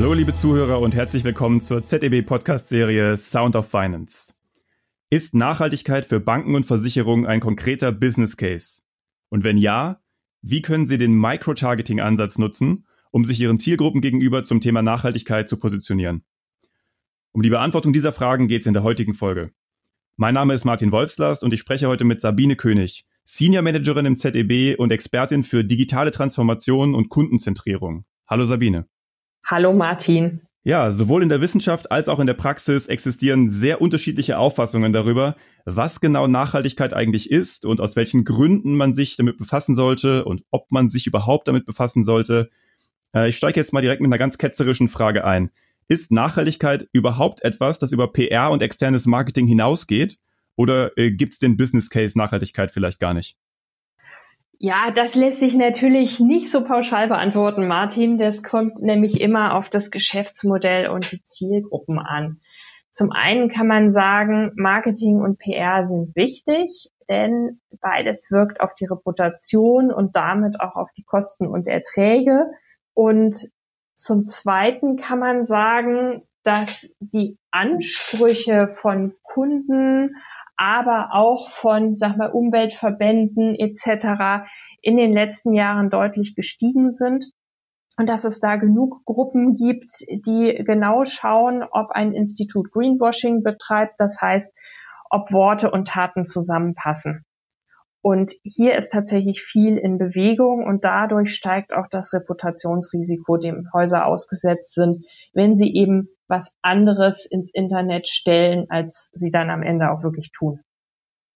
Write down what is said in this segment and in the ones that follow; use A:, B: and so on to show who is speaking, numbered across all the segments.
A: Hallo liebe Zuhörer und herzlich willkommen zur ZEB Podcast Serie Sound of Finance. Ist Nachhaltigkeit für Banken und Versicherungen ein konkreter Business Case? Und wenn ja, wie können Sie den Micro-Targeting-Ansatz nutzen, um sich Ihren Zielgruppen gegenüber zum Thema Nachhaltigkeit zu positionieren? Um die Beantwortung dieser Fragen geht es in der heutigen Folge. Mein Name ist Martin Wolfslast und ich spreche heute mit Sabine König, Senior Managerin im ZEB und Expertin für digitale Transformation und Kundenzentrierung. Hallo Sabine.
B: Hallo Martin.
A: Ja, sowohl in der Wissenschaft als auch in der Praxis existieren sehr unterschiedliche Auffassungen darüber, was genau Nachhaltigkeit eigentlich ist und aus welchen Gründen man sich damit befassen sollte und ob man sich überhaupt damit befassen sollte. Äh, ich steige jetzt mal direkt mit einer ganz ketzerischen Frage ein. Ist Nachhaltigkeit überhaupt etwas, das über PR und externes Marketing hinausgeht? Oder äh, gibt es den Business Case Nachhaltigkeit vielleicht gar nicht?
B: Ja, das lässt sich natürlich nicht so pauschal beantworten, Martin. Das kommt nämlich immer auf das Geschäftsmodell und die Zielgruppen an. Zum einen kann man sagen, Marketing und PR sind wichtig, denn beides wirkt auf die Reputation und damit auch auf die Kosten und Erträge. Und zum zweiten kann man sagen, dass die Ansprüche von Kunden aber auch von, sag mal, Umweltverbänden etc. in den letzten Jahren deutlich gestiegen sind und dass es da genug Gruppen gibt, die genau schauen, ob ein Institut Greenwashing betreibt, das heißt, ob Worte und Taten zusammenpassen. Und hier ist tatsächlich viel in Bewegung und dadurch steigt auch das Reputationsrisiko, dem Häuser ausgesetzt sind, wenn sie eben was anderes ins Internet stellen, als sie dann am Ende auch wirklich tun.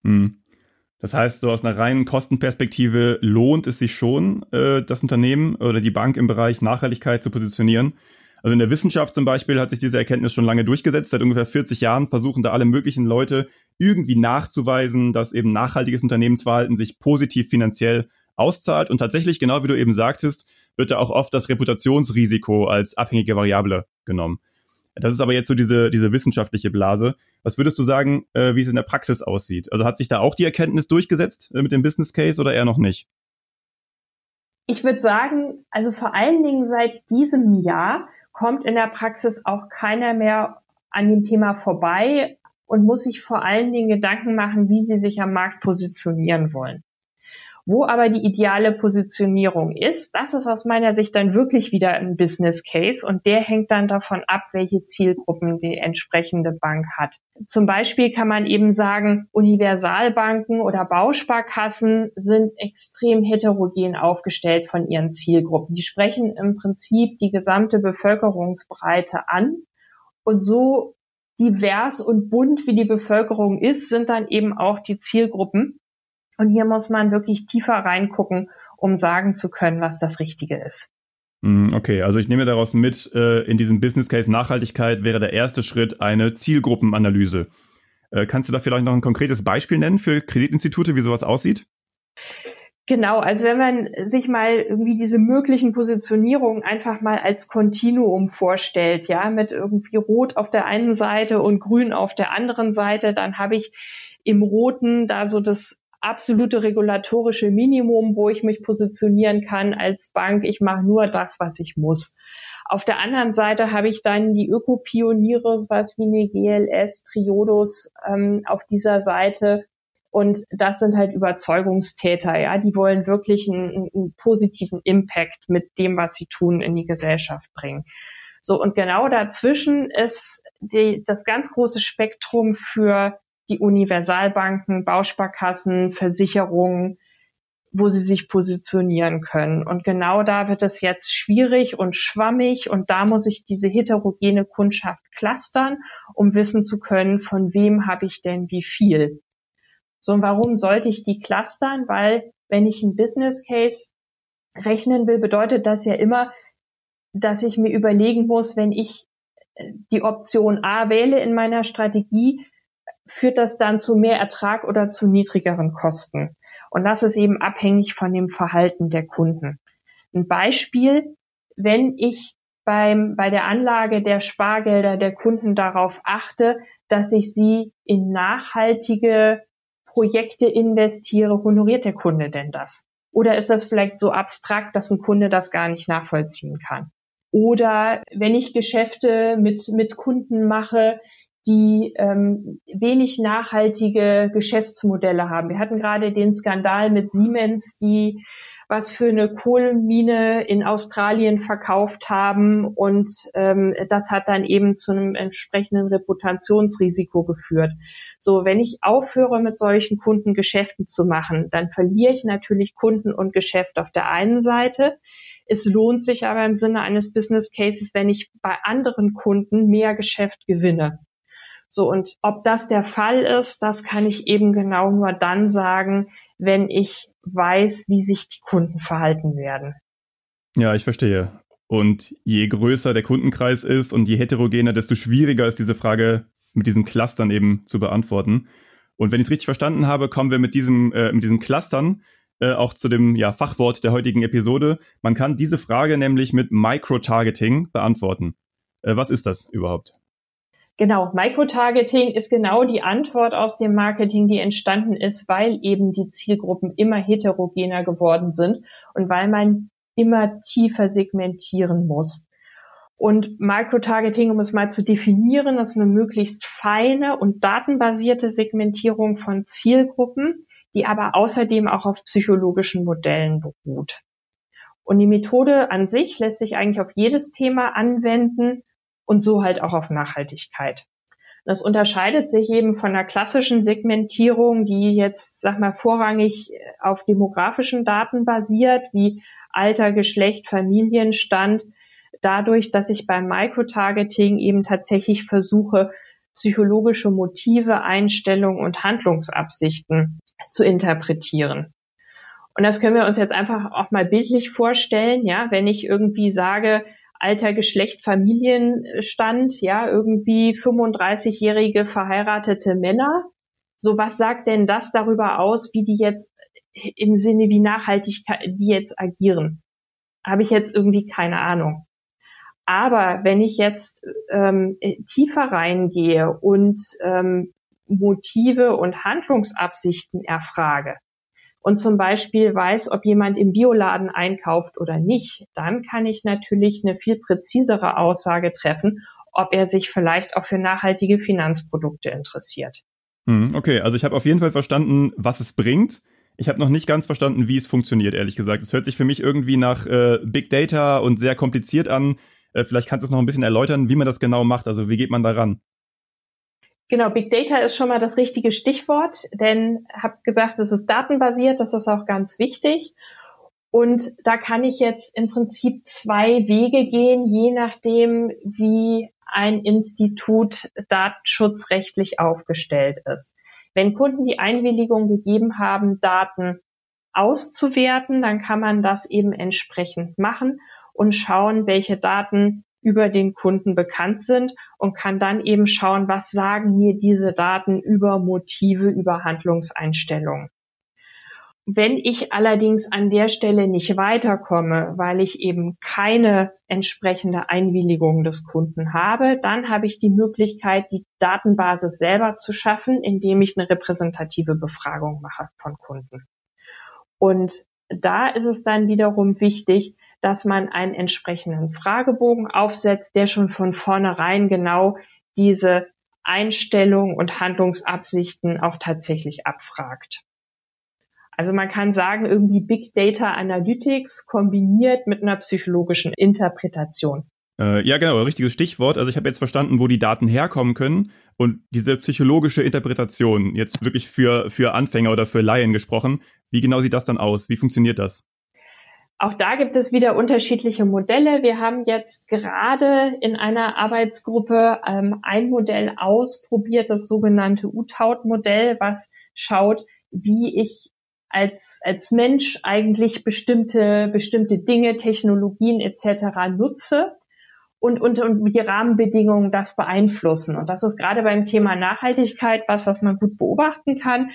A: Hm. Das heißt, so aus einer reinen Kostenperspektive lohnt es sich schon, äh, das Unternehmen oder die Bank im Bereich Nachhaltigkeit zu positionieren. Also in der Wissenschaft zum Beispiel hat sich diese Erkenntnis schon lange durchgesetzt. Seit ungefähr 40 Jahren versuchen da alle möglichen Leute irgendwie nachzuweisen, dass eben nachhaltiges Unternehmensverhalten sich positiv finanziell auszahlt. Und tatsächlich, genau wie du eben sagtest, wird da auch oft das Reputationsrisiko als abhängige Variable genommen. Das ist aber jetzt so diese, diese wissenschaftliche Blase. Was würdest du sagen, äh, wie es in der Praxis aussieht? Also hat sich da auch die Erkenntnis durchgesetzt äh, mit dem Business Case oder eher noch nicht?
B: Ich würde sagen, also vor allen Dingen seit diesem Jahr kommt in der Praxis auch keiner mehr an dem Thema vorbei und muss sich vor allen Dingen Gedanken machen, wie sie sich am Markt positionieren wollen. Wo aber die ideale Positionierung ist, das ist aus meiner Sicht dann wirklich wieder ein Business Case und der hängt dann davon ab, welche Zielgruppen die entsprechende Bank hat. Zum Beispiel kann man eben sagen, Universalbanken oder Bausparkassen sind extrem heterogen aufgestellt von ihren Zielgruppen. Die sprechen im Prinzip die gesamte Bevölkerungsbreite an und so divers und bunt wie die Bevölkerung ist, sind dann eben auch die Zielgruppen. Und hier muss man wirklich tiefer reingucken, um sagen zu können, was das Richtige ist.
A: Hm, okay, also ich nehme daraus mit, äh, in diesem Business Case Nachhaltigkeit wäre der erste Schritt eine Zielgruppenanalyse. Äh, kannst du da vielleicht noch ein konkretes Beispiel nennen für Kreditinstitute, wie sowas aussieht?
B: Genau, also wenn man sich mal irgendwie diese möglichen Positionierungen einfach mal als Kontinuum vorstellt, ja, mit irgendwie Rot auf der einen Seite und Grün auf der anderen Seite, dann habe ich im Roten da so das absolute regulatorische Minimum, wo ich mich positionieren kann als Bank. Ich mache nur das, was ich muss. Auf der anderen Seite habe ich dann die Ökopioniere, was wie eine GLS, Triodos ähm, auf dieser Seite. Und das sind halt Überzeugungstäter, ja. Die wollen wirklich einen, einen positiven Impact mit dem, was sie tun, in die Gesellschaft bringen. So, und genau dazwischen ist die, das ganz große Spektrum für die Universalbanken, Bausparkassen, Versicherungen, wo sie sich positionieren können. Und genau da wird es jetzt schwierig und schwammig und da muss ich diese heterogene Kundschaft clustern, um wissen zu können, von wem habe ich denn wie viel. So, und warum sollte ich die clustern? Weil wenn ich ein Business Case rechnen will, bedeutet das ja immer, dass ich mir überlegen muss, wenn ich die Option A wähle in meiner Strategie, führt das dann zu mehr Ertrag oder zu niedrigeren Kosten. Und das ist eben abhängig von dem Verhalten der Kunden. Ein Beispiel, wenn ich beim, bei der Anlage der Spargelder der Kunden darauf achte, dass ich sie in nachhaltige Projekte investiere, honoriert der Kunde denn das? Oder ist das vielleicht so abstrakt, dass ein Kunde das gar nicht nachvollziehen kann? Oder wenn ich Geschäfte mit, mit Kunden mache, die ähm, wenig nachhaltige Geschäftsmodelle haben. Wir hatten gerade den Skandal mit Siemens, die was für eine Kohlenmine in Australien verkauft haben und ähm, das hat dann eben zu einem entsprechenden Reputationsrisiko geführt. So, wenn ich aufhöre mit solchen Kunden Geschäften zu machen, dann verliere ich natürlich Kunden und Geschäft auf der einen Seite. Es lohnt sich aber im Sinne eines Business Cases, wenn ich bei anderen Kunden mehr Geschäft gewinne. So, und ob das der Fall ist, das kann ich eben genau nur dann sagen, wenn ich weiß, wie sich die Kunden verhalten werden.
A: Ja, ich verstehe. Und je größer der Kundenkreis ist und je heterogener, desto schwieriger ist diese Frage mit diesen Clustern eben zu beantworten. Und wenn ich es richtig verstanden habe, kommen wir mit diesem, äh, mit diesen Clustern äh, auch zu dem ja, Fachwort der heutigen Episode. Man kann diese Frage nämlich mit Micro-Targeting beantworten. Äh, was ist das überhaupt?
B: Genau, Microtargeting ist genau die Antwort aus dem Marketing, die entstanden ist, weil eben die Zielgruppen immer heterogener geworden sind und weil man immer tiefer segmentieren muss. Und Microtargeting, um es mal zu definieren, ist eine möglichst feine und datenbasierte Segmentierung von Zielgruppen, die aber außerdem auch auf psychologischen Modellen beruht. Und die Methode an sich lässt sich eigentlich auf jedes Thema anwenden und so halt auch auf Nachhaltigkeit. Das unterscheidet sich eben von der klassischen Segmentierung, die jetzt, sag mal, vorrangig auf demografischen Daten basiert, wie Alter, Geschlecht, Familienstand, dadurch, dass ich beim Microtargeting eben tatsächlich versuche, psychologische Motive, Einstellungen und Handlungsabsichten zu interpretieren. Und das können wir uns jetzt einfach auch mal bildlich vorstellen, ja, wenn ich irgendwie sage, Alter, Geschlecht, Familienstand, ja, irgendwie 35-jährige verheiratete Männer. So, was sagt denn das darüber aus, wie die jetzt im Sinne wie nachhaltig die jetzt agieren? Habe ich jetzt irgendwie keine Ahnung. Aber wenn ich jetzt ähm, tiefer reingehe und ähm, Motive und Handlungsabsichten erfrage, und zum Beispiel weiß, ob jemand im Bioladen einkauft oder nicht, dann kann ich natürlich eine viel präzisere Aussage treffen, ob er sich vielleicht auch für nachhaltige Finanzprodukte interessiert.
A: Hm, okay, also ich habe auf jeden Fall verstanden, was es bringt. Ich habe noch nicht ganz verstanden, wie es funktioniert, ehrlich gesagt. Es hört sich für mich irgendwie nach äh, Big Data und sehr kompliziert an. Äh, vielleicht kannst du es noch ein bisschen erläutern, wie man das genau macht. Also wie geht man daran?
B: Genau, Big Data ist schon mal das richtige Stichwort, denn habe gesagt, es ist datenbasiert, das ist auch ganz wichtig. Und da kann ich jetzt im Prinzip zwei Wege gehen, je nachdem, wie ein Institut datenschutzrechtlich aufgestellt ist. Wenn Kunden die Einwilligung gegeben haben, Daten auszuwerten, dann kann man das eben entsprechend machen und schauen, welche Daten über den Kunden bekannt sind und kann dann eben schauen, was sagen mir diese Daten über Motive, über Handlungseinstellungen. Wenn ich allerdings an der Stelle nicht weiterkomme, weil ich eben keine entsprechende Einwilligung des Kunden habe, dann habe ich die Möglichkeit, die Datenbasis selber zu schaffen, indem ich eine repräsentative Befragung mache von Kunden. Und da ist es dann wiederum wichtig, dass man einen entsprechenden Fragebogen aufsetzt, der schon von vornherein genau diese Einstellungen und Handlungsabsichten auch tatsächlich abfragt. Also man kann sagen, irgendwie Big Data Analytics kombiniert mit einer psychologischen Interpretation.
A: Äh, ja, genau, richtiges Stichwort. Also ich habe jetzt verstanden, wo die Daten herkommen können und diese psychologische Interpretation, jetzt wirklich für, für Anfänger oder für Laien gesprochen, wie genau sieht das dann aus? Wie funktioniert das?
B: Auch da gibt es wieder unterschiedliche Modelle. Wir haben jetzt gerade in einer Arbeitsgruppe ähm, ein Modell ausprobiert, das sogenannte UTAUT-Modell, was schaut, wie ich als, als Mensch eigentlich bestimmte, bestimmte Dinge, Technologien etc. nutze und, und, und die Rahmenbedingungen das beeinflussen. Und das ist gerade beim Thema Nachhaltigkeit was, was man gut beobachten kann.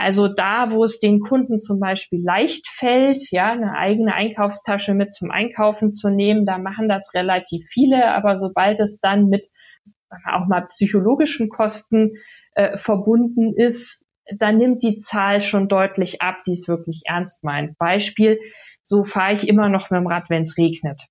B: Also da, wo es den Kunden zum Beispiel leicht fällt, ja, eine eigene Einkaufstasche mit zum Einkaufen zu nehmen, da machen das relativ viele. Aber sobald es dann mit auch mal psychologischen Kosten äh, verbunden ist, dann nimmt die Zahl schon deutlich ab, die es wirklich ernst meint. Beispiel, so fahre ich immer noch mit dem Rad, wenn es regnet.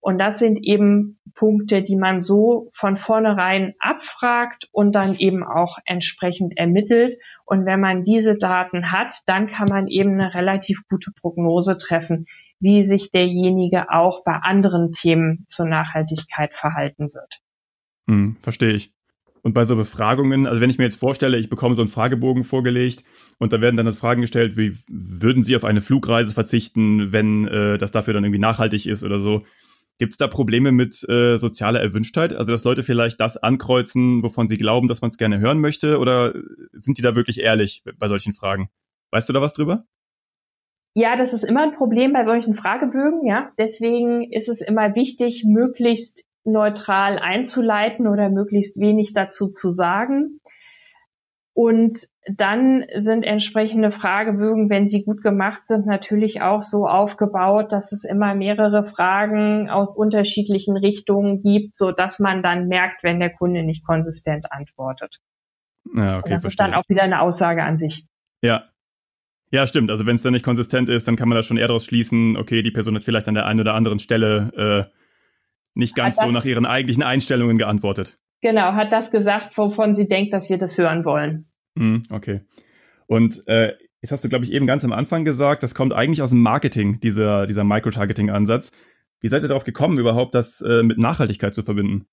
B: Und das sind eben Punkte, die man so von vornherein abfragt und dann eben auch entsprechend ermittelt. Und wenn man diese Daten hat, dann kann man eben eine relativ gute Prognose treffen, wie sich derjenige auch bei anderen Themen zur Nachhaltigkeit verhalten wird.
A: Hm, verstehe ich. Und bei so Befragungen, also wenn ich mir jetzt vorstelle, ich bekomme so einen Fragebogen vorgelegt und da werden dann Fragen gestellt, wie würden Sie auf eine Flugreise verzichten, wenn äh, das dafür dann irgendwie nachhaltig ist oder so. Gibt es da Probleme mit äh, sozialer Erwünschtheit? Also dass Leute vielleicht das ankreuzen, wovon sie glauben, dass man es gerne hören möchte? Oder sind die da wirklich ehrlich bei solchen Fragen? Weißt du da was drüber?
B: Ja, das ist immer ein Problem bei solchen Fragebögen, ja. Deswegen ist es immer wichtig, möglichst neutral einzuleiten oder möglichst wenig dazu zu sagen. Und dann sind entsprechende Fragebögen, wenn sie gut gemacht sind, natürlich auch so aufgebaut, dass es immer mehrere Fragen aus unterschiedlichen Richtungen gibt, so dass man dann merkt, wenn der Kunde nicht konsistent antwortet. Ja, okay, Und das ist dann auch wieder eine Aussage an sich.
A: Ja, ja, stimmt. Also wenn es dann nicht konsistent ist, dann kann man da schon eher daraus schließen, okay, die Person hat vielleicht an der einen oder anderen Stelle äh, nicht ganz so nach ihren eigentlichen Einstellungen geantwortet.
B: Genau, hat das gesagt, wovon sie denkt, dass wir das hören wollen.
A: Mm, okay. Und äh, jetzt hast du, glaube ich, eben ganz am Anfang gesagt, das kommt eigentlich aus dem Marketing, dieser, dieser Microtargeting-Ansatz. Wie seid ihr darauf gekommen, überhaupt das äh, mit Nachhaltigkeit zu verbinden?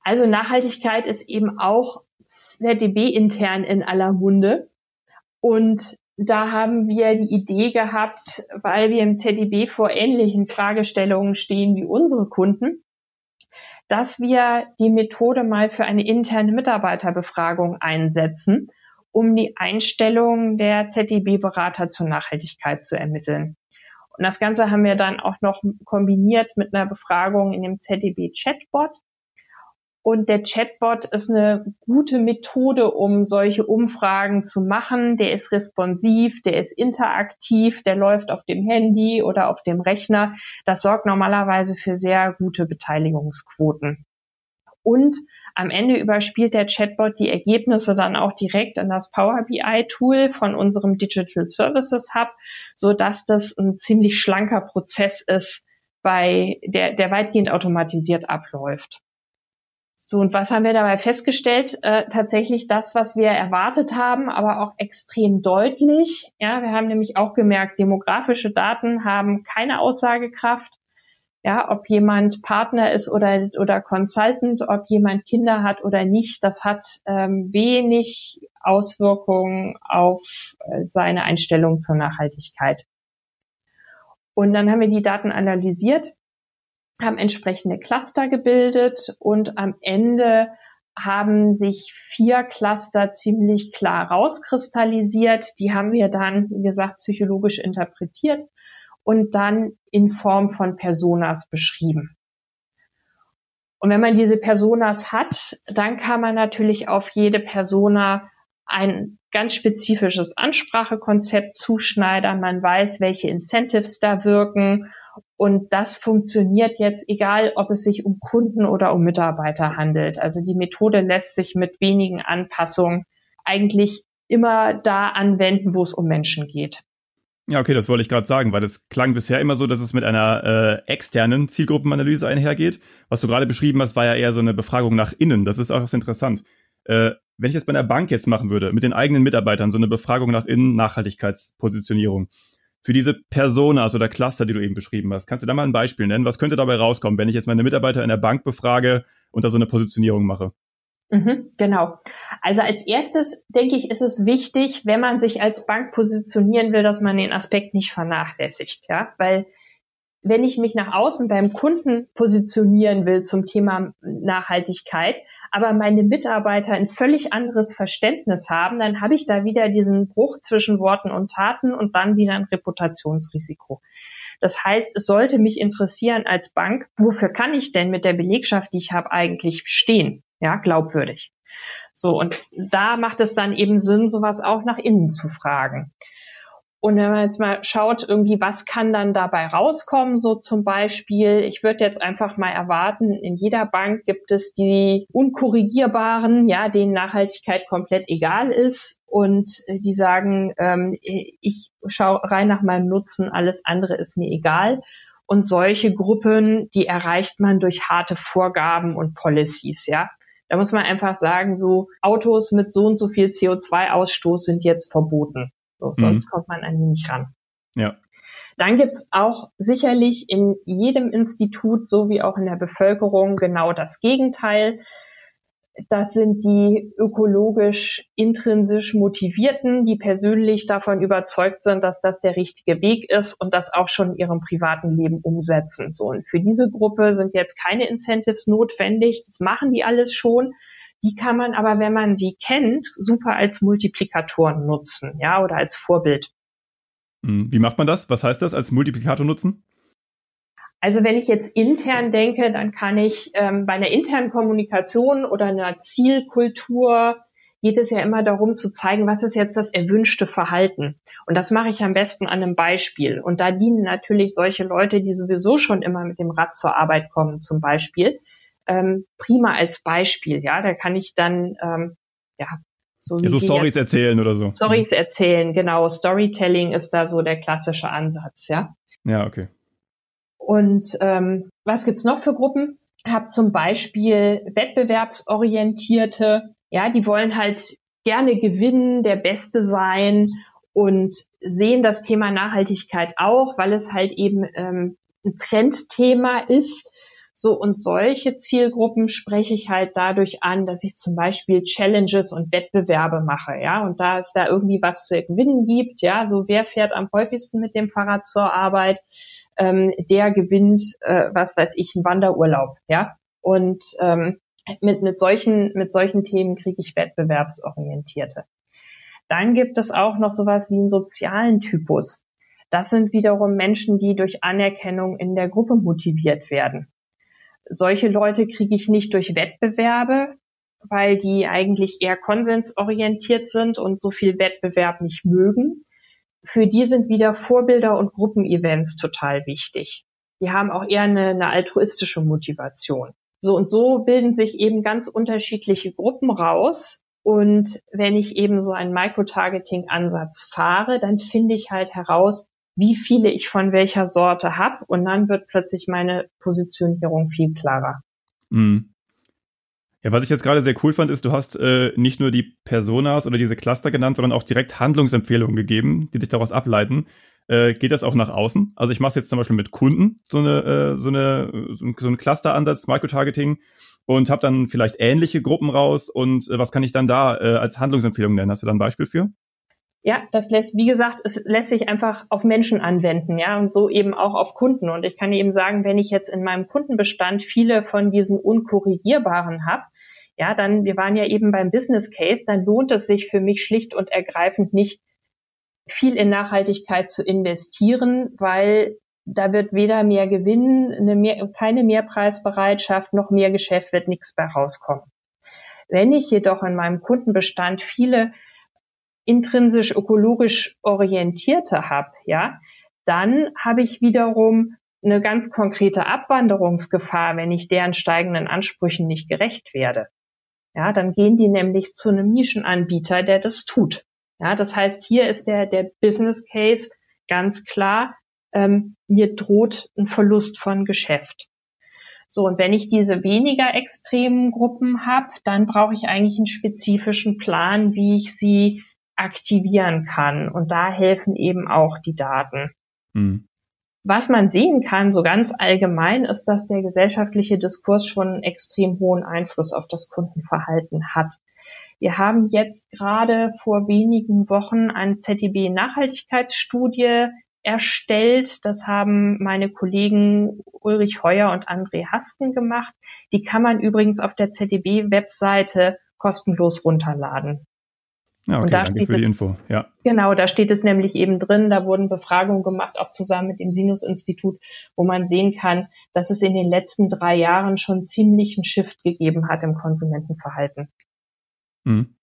B: Also Nachhaltigkeit ist eben auch ZDB intern in aller Munde. Und da haben wir die Idee gehabt, weil wir im ZDB vor ähnlichen Fragestellungen stehen wie unsere Kunden, dass wir die Methode mal für eine interne Mitarbeiterbefragung einsetzen, um die Einstellung der ZDB-Berater zur Nachhaltigkeit zu ermitteln. Und das Ganze haben wir dann auch noch kombiniert mit einer Befragung in dem ZDB-Chatbot. Und der Chatbot ist eine gute Methode, um solche Umfragen zu machen. Der ist responsiv, der ist interaktiv, der läuft auf dem Handy oder auf dem Rechner. Das sorgt normalerweise für sehr gute Beteiligungsquoten. Und am Ende überspielt der Chatbot die Ergebnisse dann auch direkt in das Power BI Tool von unserem Digital Services Hub, so dass das ein ziemlich schlanker Prozess ist, bei der, der weitgehend automatisiert abläuft. So, und was haben wir dabei festgestellt? Äh, tatsächlich das, was wir erwartet haben, aber auch extrem deutlich. Ja, wir haben nämlich auch gemerkt, demografische Daten haben keine Aussagekraft. Ja, ob jemand Partner ist oder, oder Consultant, ob jemand Kinder hat oder nicht, das hat ähm, wenig Auswirkungen auf äh, seine Einstellung zur Nachhaltigkeit. Und dann haben wir die Daten analysiert haben entsprechende Cluster gebildet und am Ende haben sich vier Cluster ziemlich klar rauskristallisiert. Die haben wir dann, wie gesagt, psychologisch interpretiert und dann in Form von Personas beschrieben. Und wenn man diese Personas hat, dann kann man natürlich auf jede Persona ein ganz spezifisches Ansprachekonzept zuschneidern. Man weiß, welche Incentives da wirken und das funktioniert jetzt, egal ob es sich um Kunden oder um Mitarbeiter handelt. Also die Methode lässt sich mit wenigen Anpassungen eigentlich immer da anwenden, wo es um Menschen geht.
A: Ja, okay, das wollte ich gerade sagen, weil das klang bisher immer so, dass es mit einer äh, externen Zielgruppenanalyse einhergeht. Was du gerade beschrieben hast, war ja eher so eine Befragung nach innen. Das ist auch interessant. Äh, wenn ich das bei einer Bank jetzt machen würde, mit den eigenen Mitarbeitern, so eine Befragung nach innen, Nachhaltigkeitspositionierung, für diese Personas oder Cluster, die du eben beschrieben hast. Kannst du da mal ein Beispiel nennen? Was könnte dabei rauskommen, wenn ich jetzt meine Mitarbeiter in der Bank befrage und da so eine Positionierung mache?
B: Mhm, genau. Also als erstes denke ich, ist es wichtig, wenn man sich als Bank positionieren will, dass man den Aspekt nicht vernachlässigt, ja, weil wenn ich mich nach außen beim Kunden positionieren will zum Thema Nachhaltigkeit, aber meine Mitarbeiter ein völlig anderes Verständnis haben, dann habe ich da wieder diesen Bruch zwischen Worten und Taten und dann wieder ein Reputationsrisiko. Das heißt, es sollte mich interessieren als Bank, wofür kann ich denn mit der Belegschaft, die ich habe, eigentlich stehen? Ja, glaubwürdig. So, und da macht es dann eben Sinn, sowas auch nach innen zu fragen. Und wenn man jetzt mal schaut, irgendwie, was kann dann dabei rauskommen, so zum Beispiel, ich würde jetzt einfach mal erwarten, in jeder Bank gibt es die unkorrigierbaren, ja, denen Nachhaltigkeit komplett egal ist und äh, die sagen, ähm, ich schaue rein nach meinem Nutzen, alles andere ist mir egal. Und solche Gruppen, die erreicht man durch harte Vorgaben und Policies, ja. Da muss man einfach sagen, so Autos mit so und so viel CO2-Ausstoß sind jetzt verboten. So, mhm. sonst kommt man an die nicht ran.
A: Ja.
B: Dann gibt's auch sicherlich in jedem Institut, so wie auch in der Bevölkerung, genau das Gegenteil. Das sind die ökologisch intrinsisch motivierten, die persönlich davon überzeugt sind, dass das der richtige Weg ist und das auch schon in ihrem privaten Leben umsetzen. So und für diese Gruppe sind jetzt keine Incentives notwendig. Das machen die alles schon. Die kann man aber, wenn man sie kennt, super als Multiplikatoren nutzen, ja, oder als Vorbild.
A: Hm, wie macht man das? Was heißt das als Multiplikator nutzen?
B: Also wenn ich jetzt intern denke, dann kann ich ähm, bei einer internen Kommunikation oder einer Zielkultur geht es ja immer darum zu zeigen, was ist jetzt das erwünschte Verhalten. Und das mache ich am besten an einem Beispiel. Und da dienen natürlich solche Leute, die sowieso schon immer mit dem Rad zur Arbeit kommen, zum Beispiel, ähm, prima als Beispiel. Ja, da kann ich dann ähm, ja
A: so, ja, so Stories erzählen oder so.
B: Stories erzählen, genau. Storytelling ist da so der klassische Ansatz, ja.
A: Ja, okay.
B: Und ähm, was gibt's noch für Gruppen? Ich habe zum Beispiel wettbewerbsorientierte, ja, die wollen halt gerne gewinnen, der Beste sein und sehen das Thema Nachhaltigkeit auch, weil es halt eben ähm, ein Trendthema ist. So und solche Zielgruppen spreche ich halt dadurch an, dass ich zum Beispiel Challenges und Wettbewerbe mache, ja, und da es da irgendwie was zu gewinnen gibt, ja, so wer fährt am häufigsten mit dem Fahrrad zur Arbeit, ähm, der gewinnt, äh, was weiß ich, einen Wanderurlaub, ja. Und ähm, mit, mit, solchen, mit solchen Themen kriege ich Wettbewerbsorientierte. Dann gibt es auch noch sowas wie einen sozialen Typus. Das sind wiederum Menschen, die durch Anerkennung in der Gruppe motiviert werden. Solche Leute kriege ich nicht durch Wettbewerbe, weil die eigentlich eher konsensorientiert sind und so viel Wettbewerb nicht mögen, für die sind wieder Vorbilder und Gruppenevents total wichtig. Die haben auch eher eine, eine altruistische Motivation. So und so bilden sich eben ganz unterschiedliche Gruppen raus. Und wenn ich eben so einen Microtargeting-Ansatz fahre, dann finde ich halt heraus, wie viele ich von welcher Sorte habe. Und dann wird plötzlich meine Positionierung viel klarer. Mhm.
A: Ja, was ich jetzt gerade sehr cool fand, ist, du hast äh, nicht nur die Personas oder diese Cluster genannt, sondern auch direkt Handlungsempfehlungen gegeben, die sich daraus ableiten. Äh, geht das auch nach außen? Also ich mache jetzt zum Beispiel mit Kunden, so eine, äh, so eine, so ein, so ein Cluster-Ansatz, Microtargeting und habe dann vielleicht ähnliche Gruppen raus und äh, was kann ich dann da äh, als Handlungsempfehlung nennen? Hast du da ein Beispiel für?
B: Ja, das lässt, wie gesagt, es lässt sich einfach auf Menschen anwenden, ja, und so eben auch auf Kunden. Und ich kann eben sagen, wenn ich jetzt in meinem Kundenbestand viele von diesen unkorrigierbaren habe, ja, dann, wir waren ja eben beim Business Case, dann lohnt es sich für mich schlicht und ergreifend nicht, viel in Nachhaltigkeit zu investieren, weil da wird weder mehr Gewinn, eine mehr, keine Mehrpreisbereitschaft, noch mehr Geschäft wird nichts bei rauskommen. Wenn ich jedoch in meinem Kundenbestand viele intrinsisch ökologisch orientierte habe, ja, dann habe ich wiederum eine ganz konkrete Abwanderungsgefahr, wenn ich deren steigenden Ansprüchen nicht gerecht werde. Ja, dann gehen die nämlich zu einem Nischenanbieter, der das tut. Ja, das heißt, hier ist der, der Business Case ganz klar, ähm, mir droht ein Verlust von Geschäft. So, und wenn ich diese weniger extremen Gruppen habe, dann brauche ich eigentlich einen spezifischen Plan, wie ich sie aktivieren kann. Und da helfen eben auch die Daten. Mhm. Was man sehen kann, so ganz allgemein, ist, dass der gesellschaftliche Diskurs schon einen extrem hohen Einfluss auf das Kundenverhalten hat. Wir haben jetzt gerade vor wenigen Wochen eine ZDB-Nachhaltigkeitsstudie erstellt. Das haben meine Kollegen Ulrich Heuer und André Hasken gemacht. Die kann man übrigens auf der ZDB-Webseite kostenlos runterladen.
A: Ja, okay, und da danke für die
B: es,
A: Info. Ja.
B: Genau, da steht es nämlich eben drin, da wurden Befragungen gemacht, auch zusammen mit dem Sinus-Institut, wo man sehen kann, dass es in den letzten drei Jahren schon ziemlich einen Shift gegeben hat im Konsumentenverhalten.
A: Mhm.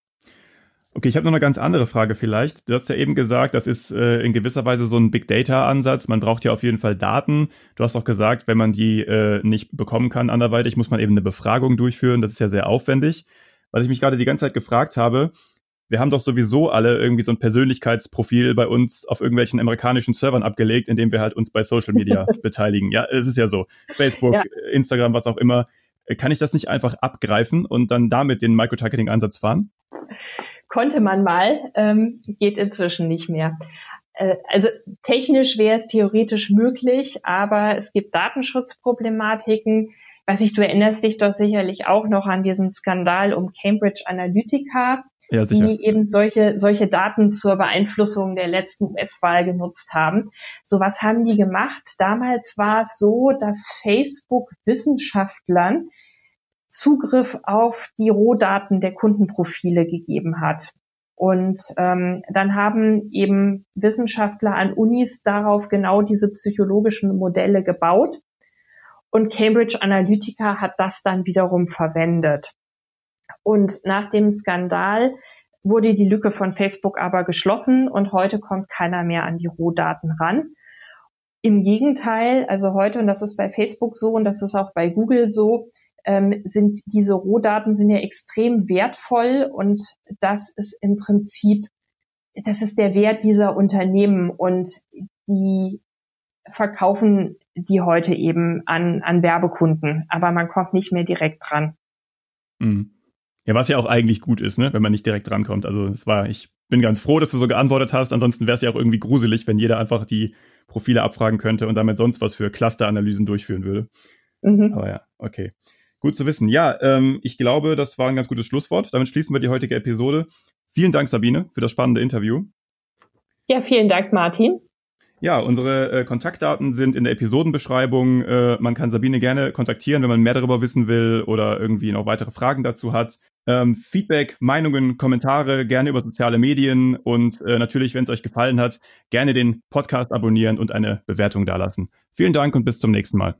A: Okay, ich habe noch eine ganz andere Frage vielleicht. Du hast ja eben gesagt, das ist äh, in gewisser Weise so ein Big Data-Ansatz. Man braucht ja auf jeden Fall Daten. Du hast auch gesagt, wenn man die äh, nicht bekommen kann anderweitig, muss man eben eine Befragung durchführen. Das ist ja sehr aufwendig. Was ich mich gerade die ganze Zeit gefragt habe, wir haben doch sowieso alle irgendwie so ein Persönlichkeitsprofil bei uns auf irgendwelchen amerikanischen Servern abgelegt, indem wir halt uns bei Social Media beteiligen. Ja, es ist ja so. Facebook, ja. Instagram, was auch immer. Kann ich das nicht einfach abgreifen und dann damit den Microtargeting-Ansatz fahren?
B: Konnte man mal, ähm, geht inzwischen nicht mehr. Äh, also technisch wäre es theoretisch möglich, aber es gibt Datenschutzproblematiken. Weiß ich, du erinnerst dich doch sicherlich auch noch an diesen Skandal um Cambridge Analytica, ja, die eben solche, solche Daten zur Beeinflussung der letzten US-Wahl genutzt haben. So was haben die gemacht? Damals war es so, dass Facebook Wissenschaftlern Zugriff auf die Rohdaten der Kundenprofile gegeben hat. Und ähm, dann haben eben Wissenschaftler an Unis darauf genau diese psychologischen Modelle gebaut. Und Cambridge Analytica hat das dann wiederum verwendet. Und nach dem Skandal wurde die Lücke von Facebook aber geschlossen und heute kommt keiner mehr an die Rohdaten ran. Im Gegenteil, also heute, und das ist bei Facebook so und das ist auch bei Google so, ähm, sind diese Rohdaten sind ja extrem wertvoll und das ist im Prinzip, das ist der Wert dieser Unternehmen und die verkaufen die heute eben an, an Werbekunden, aber man kommt nicht mehr direkt dran.
A: Mhm. Ja, was ja auch eigentlich gut ist, ne, wenn man nicht direkt drankommt. Also es war, ich bin ganz froh, dass du so geantwortet hast. Ansonsten wäre es ja auch irgendwie gruselig, wenn jeder einfach die Profile abfragen könnte und damit sonst was für Clusteranalysen durchführen würde. Mhm. Aber ja, okay. Gut zu wissen. Ja, ähm, ich glaube, das war ein ganz gutes Schlusswort. Damit schließen wir die heutige Episode. Vielen Dank, Sabine, für das spannende Interview.
B: Ja, vielen Dank, Martin.
A: Ja, unsere äh, Kontaktdaten sind in der Episodenbeschreibung. Äh, man kann Sabine gerne kontaktieren, wenn man mehr darüber wissen will oder irgendwie noch weitere Fragen dazu hat. Ähm, Feedback, Meinungen, Kommentare gerne über soziale Medien und äh, natürlich, wenn es euch gefallen hat, gerne den Podcast abonnieren und eine Bewertung dalassen. Vielen Dank und bis zum nächsten Mal.